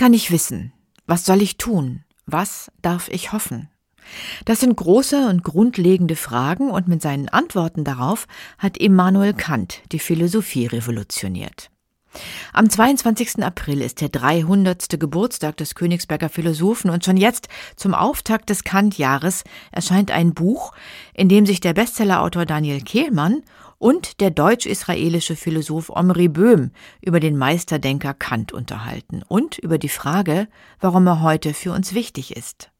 Kann ich wissen? Was soll ich tun? Was darf ich hoffen? Das sind große und grundlegende Fragen und mit seinen Antworten darauf hat Immanuel Kant die Philosophie revolutioniert. Am 22. April ist der 300. Geburtstag des Königsberger Philosophen und schon jetzt zum Auftakt des Kant-Jahres erscheint ein Buch, in dem sich der Bestsellerautor Daniel Kehlmann und der deutsch-israelische Philosoph Omri Böhm über den Meisterdenker Kant unterhalten und über die Frage, warum er heute für uns wichtig ist.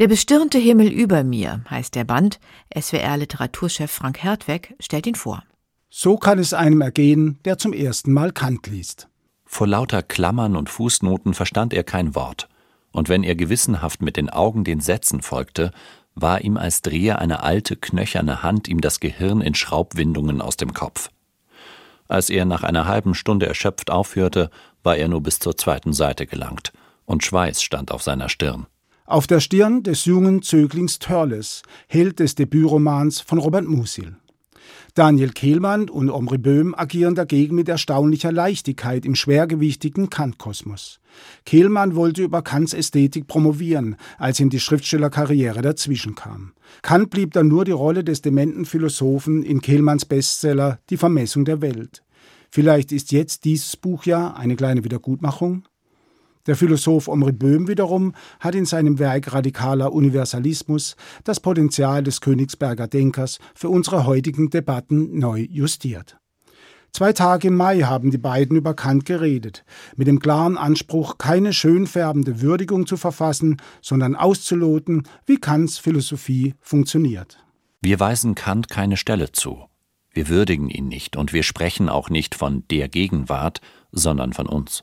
Der bestirnte Himmel über mir heißt der Band. SWR-Literaturchef Frank Hertweg stellt ihn vor. So kann es einem ergehen, der zum ersten Mal Kant liest. Vor lauter Klammern und Fußnoten verstand er kein Wort. Und wenn er gewissenhaft mit den Augen den Sätzen folgte, war ihm als drehe eine alte, knöcherne Hand ihm das Gehirn in Schraubwindungen aus dem Kopf. Als er nach einer halben Stunde erschöpft aufhörte, war er nur bis zur zweiten Seite gelangt, und Schweiß stand auf seiner Stirn. Auf der Stirn des jungen Zöglings Törles, Held des Debütromans von Robert Musil. Daniel Kehlmann und Omri Böhm agieren dagegen mit erstaunlicher Leichtigkeit im schwergewichtigen Kant-Kosmos. Kehlmann wollte über Kants Ästhetik promovieren, als ihm die Schriftstellerkarriere dazwischen kam. Kant blieb dann nur die Rolle des dementen Philosophen in Kehlmanns Bestseller Die Vermessung der Welt. Vielleicht ist jetzt dieses Buch ja eine kleine Wiedergutmachung? Der Philosoph Omri Böhm wiederum hat in seinem Werk Radikaler Universalismus das Potenzial des Königsberger Denkers für unsere heutigen Debatten neu justiert. Zwei Tage im Mai haben die beiden über Kant geredet, mit dem klaren Anspruch, keine schön färbende Würdigung zu verfassen, sondern auszuloten, wie Kants Philosophie funktioniert. Wir weisen Kant keine Stelle zu. Wir würdigen ihn nicht und wir sprechen auch nicht von der Gegenwart, sondern von uns.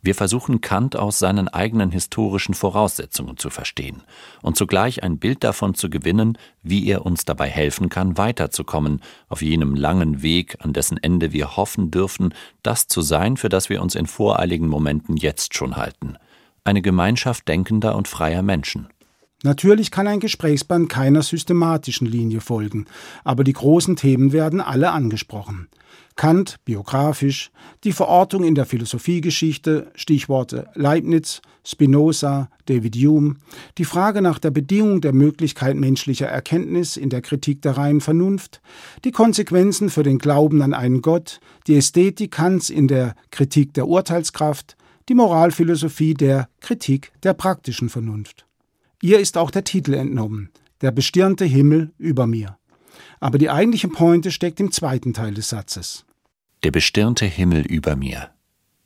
Wir versuchen Kant aus seinen eigenen historischen Voraussetzungen zu verstehen und zugleich ein Bild davon zu gewinnen, wie er uns dabei helfen kann, weiterzukommen auf jenem langen Weg, an dessen Ende wir hoffen dürfen, das zu sein, für das wir uns in voreiligen Momenten jetzt schon halten. Eine Gemeinschaft denkender und freier Menschen. Natürlich kann ein Gesprächsband keiner systematischen Linie folgen, aber die großen Themen werden alle angesprochen. Kant biografisch, die Verortung in der Philosophiegeschichte, Stichworte Leibniz, Spinoza, David Hume, die Frage nach der Bedingung der Möglichkeit menschlicher Erkenntnis in der Kritik der reinen Vernunft, die Konsequenzen für den Glauben an einen Gott, die Ästhetik Kants in der Kritik der Urteilskraft, die Moralphilosophie der Kritik der praktischen Vernunft. Ihr ist auch der Titel entnommen, Der bestirnte Himmel über mir. Aber die eigentliche Pointe steckt im zweiten Teil des Satzes der bestirnte Himmel über mir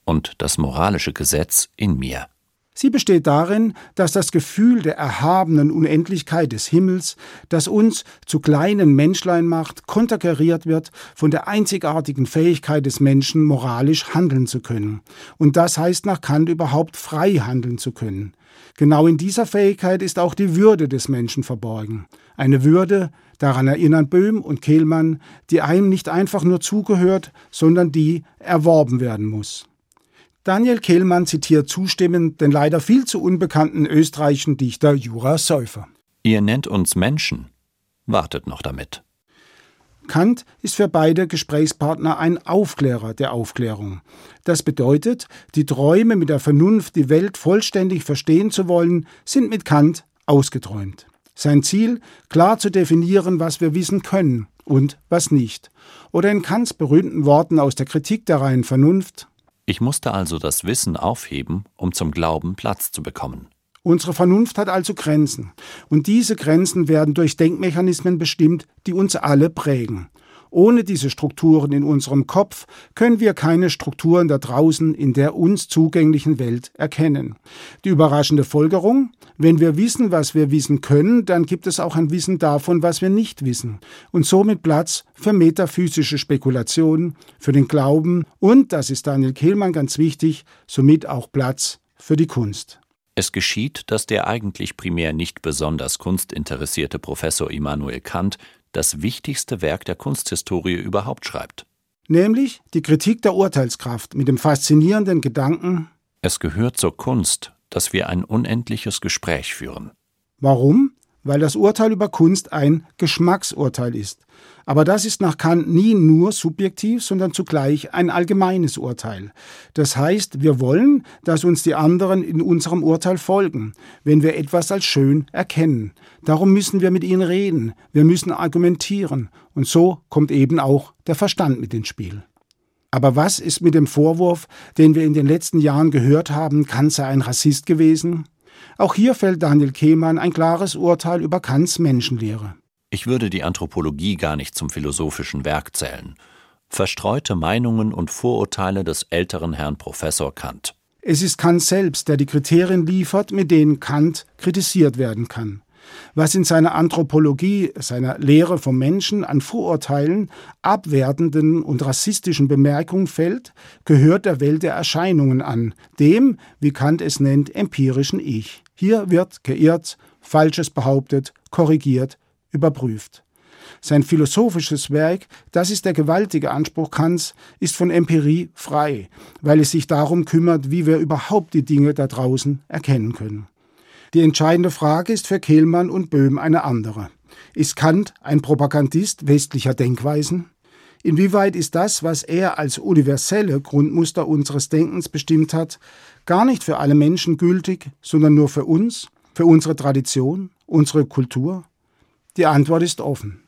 und das moralische Gesetz in mir. Sie besteht darin, dass das Gefühl der erhabenen Unendlichkeit des Himmels, das uns zu kleinen Menschlein macht, konterkariert wird von der einzigartigen Fähigkeit des Menschen, moralisch handeln zu können. Und das heißt nach Kant überhaupt frei handeln zu können. Genau in dieser Fähigkeit ist auch die Würde des Menschen verborgen. Eine Würde, daran erinnern Böhm und Kehlmann, die einem nicht einfach nur zugehört, sondern die erworben werden muss. Daniel Kehlmann zitiert zustimmend den leider viel zu unbekannten österreichischen Dichter Jura Säufer. Ihr nennt uns Menschen. Wartet noch damit. Kant ist für beide Gesprächspartner ein Aufklärer der Aufklärung. Das bedeutet, die Träume mit der Vernunft, die Welt vollständig verstehen zu wollen, sind mit Kant ausgeträumt. Sein Ziel, klar zu definieren, was wir wissen können und was nicht. Oder in Kants berühmten Worten aus der Kritik der reinen Vernunft, ich musste also das Wissen aufheben, um zum Glauben Platz zu bekommen. Unsere Vernunft hat also Grenzen. Und diese Grenzen werden durch Denkmechanismen bestimmt, die uns alle prägen. Ohne diese Strukturen in unserem Kopf können wir keine Strukturen da draußen in der uns zugänglichen Welt erkennen. Die überraschende Folgerung, wenn wir wissen, was wir wissen können, dann gibt es auch ein Wissen davon, was wir nicht wissen und somit Platz für metaphysische Spekulationen, für den Glauben und, das ist Daniel Kehlmann ganz wichtig, somit auch Platz für die Kunst. Es geschieht, dass der eigentlich primär nicht besonders kunstinteressierte Professor Immanuel Kant das wichtigste Werk der Kunsthistorie überhaupt schreibt. Nämlich die Kritik der Urteilskraft mit dem faszinierenden Gedanken Es gehört zur Kunst, dass wir ein unendliches Gespräch führen. Warum? Weil das Urteil über Kunst ein Geschmacksurteil ist. Aber das ist nach Kant nie nur subjektiv, sondern zugleich ein allgemeines Urteil. Das heißt, wir wollen, dass uns die anderen in unserem Urteil folgen, wenn wir etwas als schön erkennen. Darum müssen wir mit ihnen reden, wir müssen argumentieren, und so kommt eben auch der Verstand mit ins Spiel. Aber was ist mit dem Vorwurf, den wir in den letzten Jahren gehört haben, Kant sei ein Rassist gewesen? Auch hier fällt Daniel Kehmann ein klares Urteil über Kants Menschenlehre. Ich würde die Anthropologie gar nicht zum philosophischen Werk zählen. Verstreute Meinungen und Vorurteile des älteren Herrn Professor Kant. Es ist Kant selbst, der die Kriterien liefert, mit denen Kant kritisiert werden kann. Was in seiner Anthropologie, seiner Lehre vom Menschen an Vorurteilen, abwertenden und rassistischen Bemerkungen fällt, gehört der Welt der Erscheinungen an, dem, wie Kant es nennt, empirischen Ich. Hier wird geirrt, Falsches behauptet, korrigiert, überprüft. Sein philosophisches Werk, das ist der gewaltige Anspruch Kants, ist von Empirie frei, weil es sich darum kümmert, wie wir überhaupt die Dinge da draußen erkennen können. Die entscheidende Frage ist für Kehlmann und Böhm eine andere. Ist Kant ein Propagandist westlicher Denkweisen? Inwieweit ist das, was er als universelle Grundmuster unseres Denkens bestimmt hat, gar nicht für alle Menschen gültig, sondern nur für uns, für unsere Tradition, unsere Kultur? Die Antwort ist offen.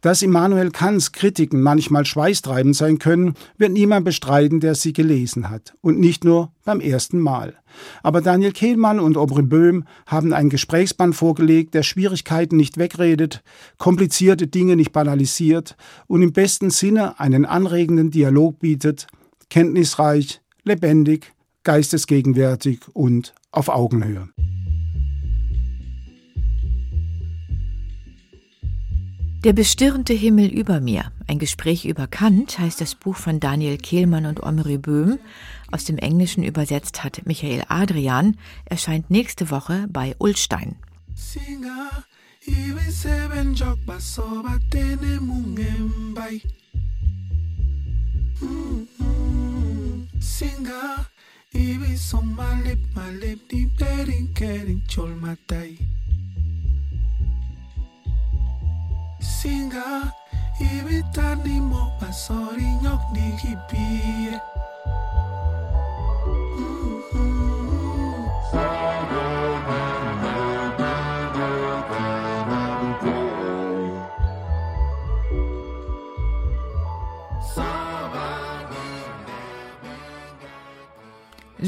Dass Immanuel Kants Kritiken manchmal schweißtreibend sein können, wird niemand bestreiten, der sie gelesen hat. Und nicht nur beim ersten Mal. Aber Daniel Kehlmann und Aubry Böhm haben einen Gesprächsband vorgelegt, der Schwierigkeiten nicht wegredet, komplizierte Dinge nicht banalisiert und im besten Sinne einen anregenden Dialog bietet, kenntnisreich, lebendig, geistesgegenwärtig und auf Augenhöhe. Der bestirnte Himmel über mir. Ein Gespräch über Kant heißt das Buch von Daniel Kehlmann und Omri Böhm. Aus dem Englischen übersetzt hat Michael Adrian. Erscheint nächste Woche bei Ulstein. Singa, ibi son malip malip di berin kerin chol matai. Singa, i bitarnimo, pa sori nyok di kipie.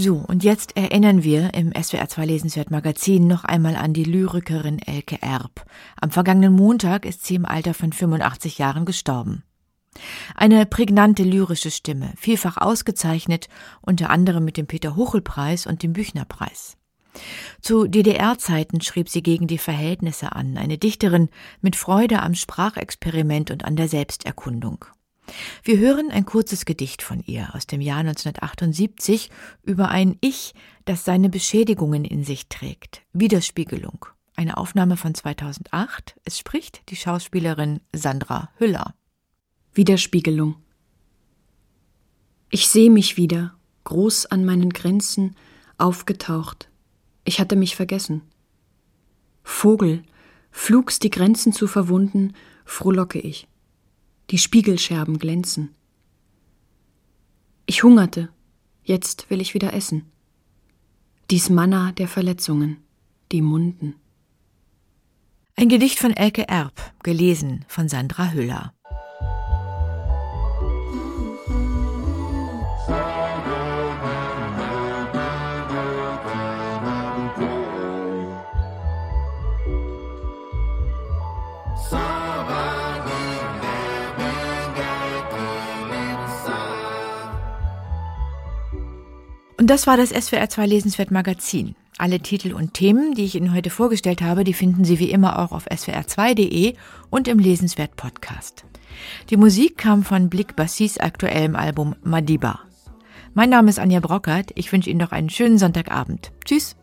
So, und jetzt erinnern wir im SWR 2 Lesenswert Magazin noch einmal an die Lyrikerin Elke Erb. Am vergangenen Montag ist sie im Alter von 85 Jahren gestorben. Eine prägnante lyrische Stimme, vielfach ausgezeichnet, unter anderem mit dem Peter Huchel Preis und dem Büchner Preis. Zu DDR-Zeiten schrieb sie gegen die Verhältnisse an, eine Dichterin mit Freude am Sprachexperiment und an der Selbsterkundung. Wir hören ein kurzes Gedicht von ihr aus dem Jahr 1978 über ein Ich, das seine Beschädigungen in sich trägt. Widerspiegelung. Eine Aufnahme von 2008. Es spricht die Schauspielerin Sandra Hüller. Widerspiegelung. Ich sehe mich wieder, groß an meinen Grenzen, aufgetaucht. Ich hatte mich vergessen. Vogel, flugs die Grenzen zu verwunden, frohlocke ich die Spiegelscherben glänzen. Ich hungerte, jetzt will ich wieder essen. Dies Manna der Verletzungen, die Munden. Ein Gedicht von Elke Erb, gelesen von Sandra Hüller. Und das war das SWR2 Lesenswert Magazin. Alle Titel und Themen, die ich Ihnen heute vorgestellt habe, die finden Sie wie immer auch auf swr2.de und im Lesenswert Podcast. Die Musik kam von Blick Bassis aktuellem Album Madiba. Mein Name ist Anja Brockert. Ich wünsche Ihnen noch einen schönen Sonntagabend. Tschüss.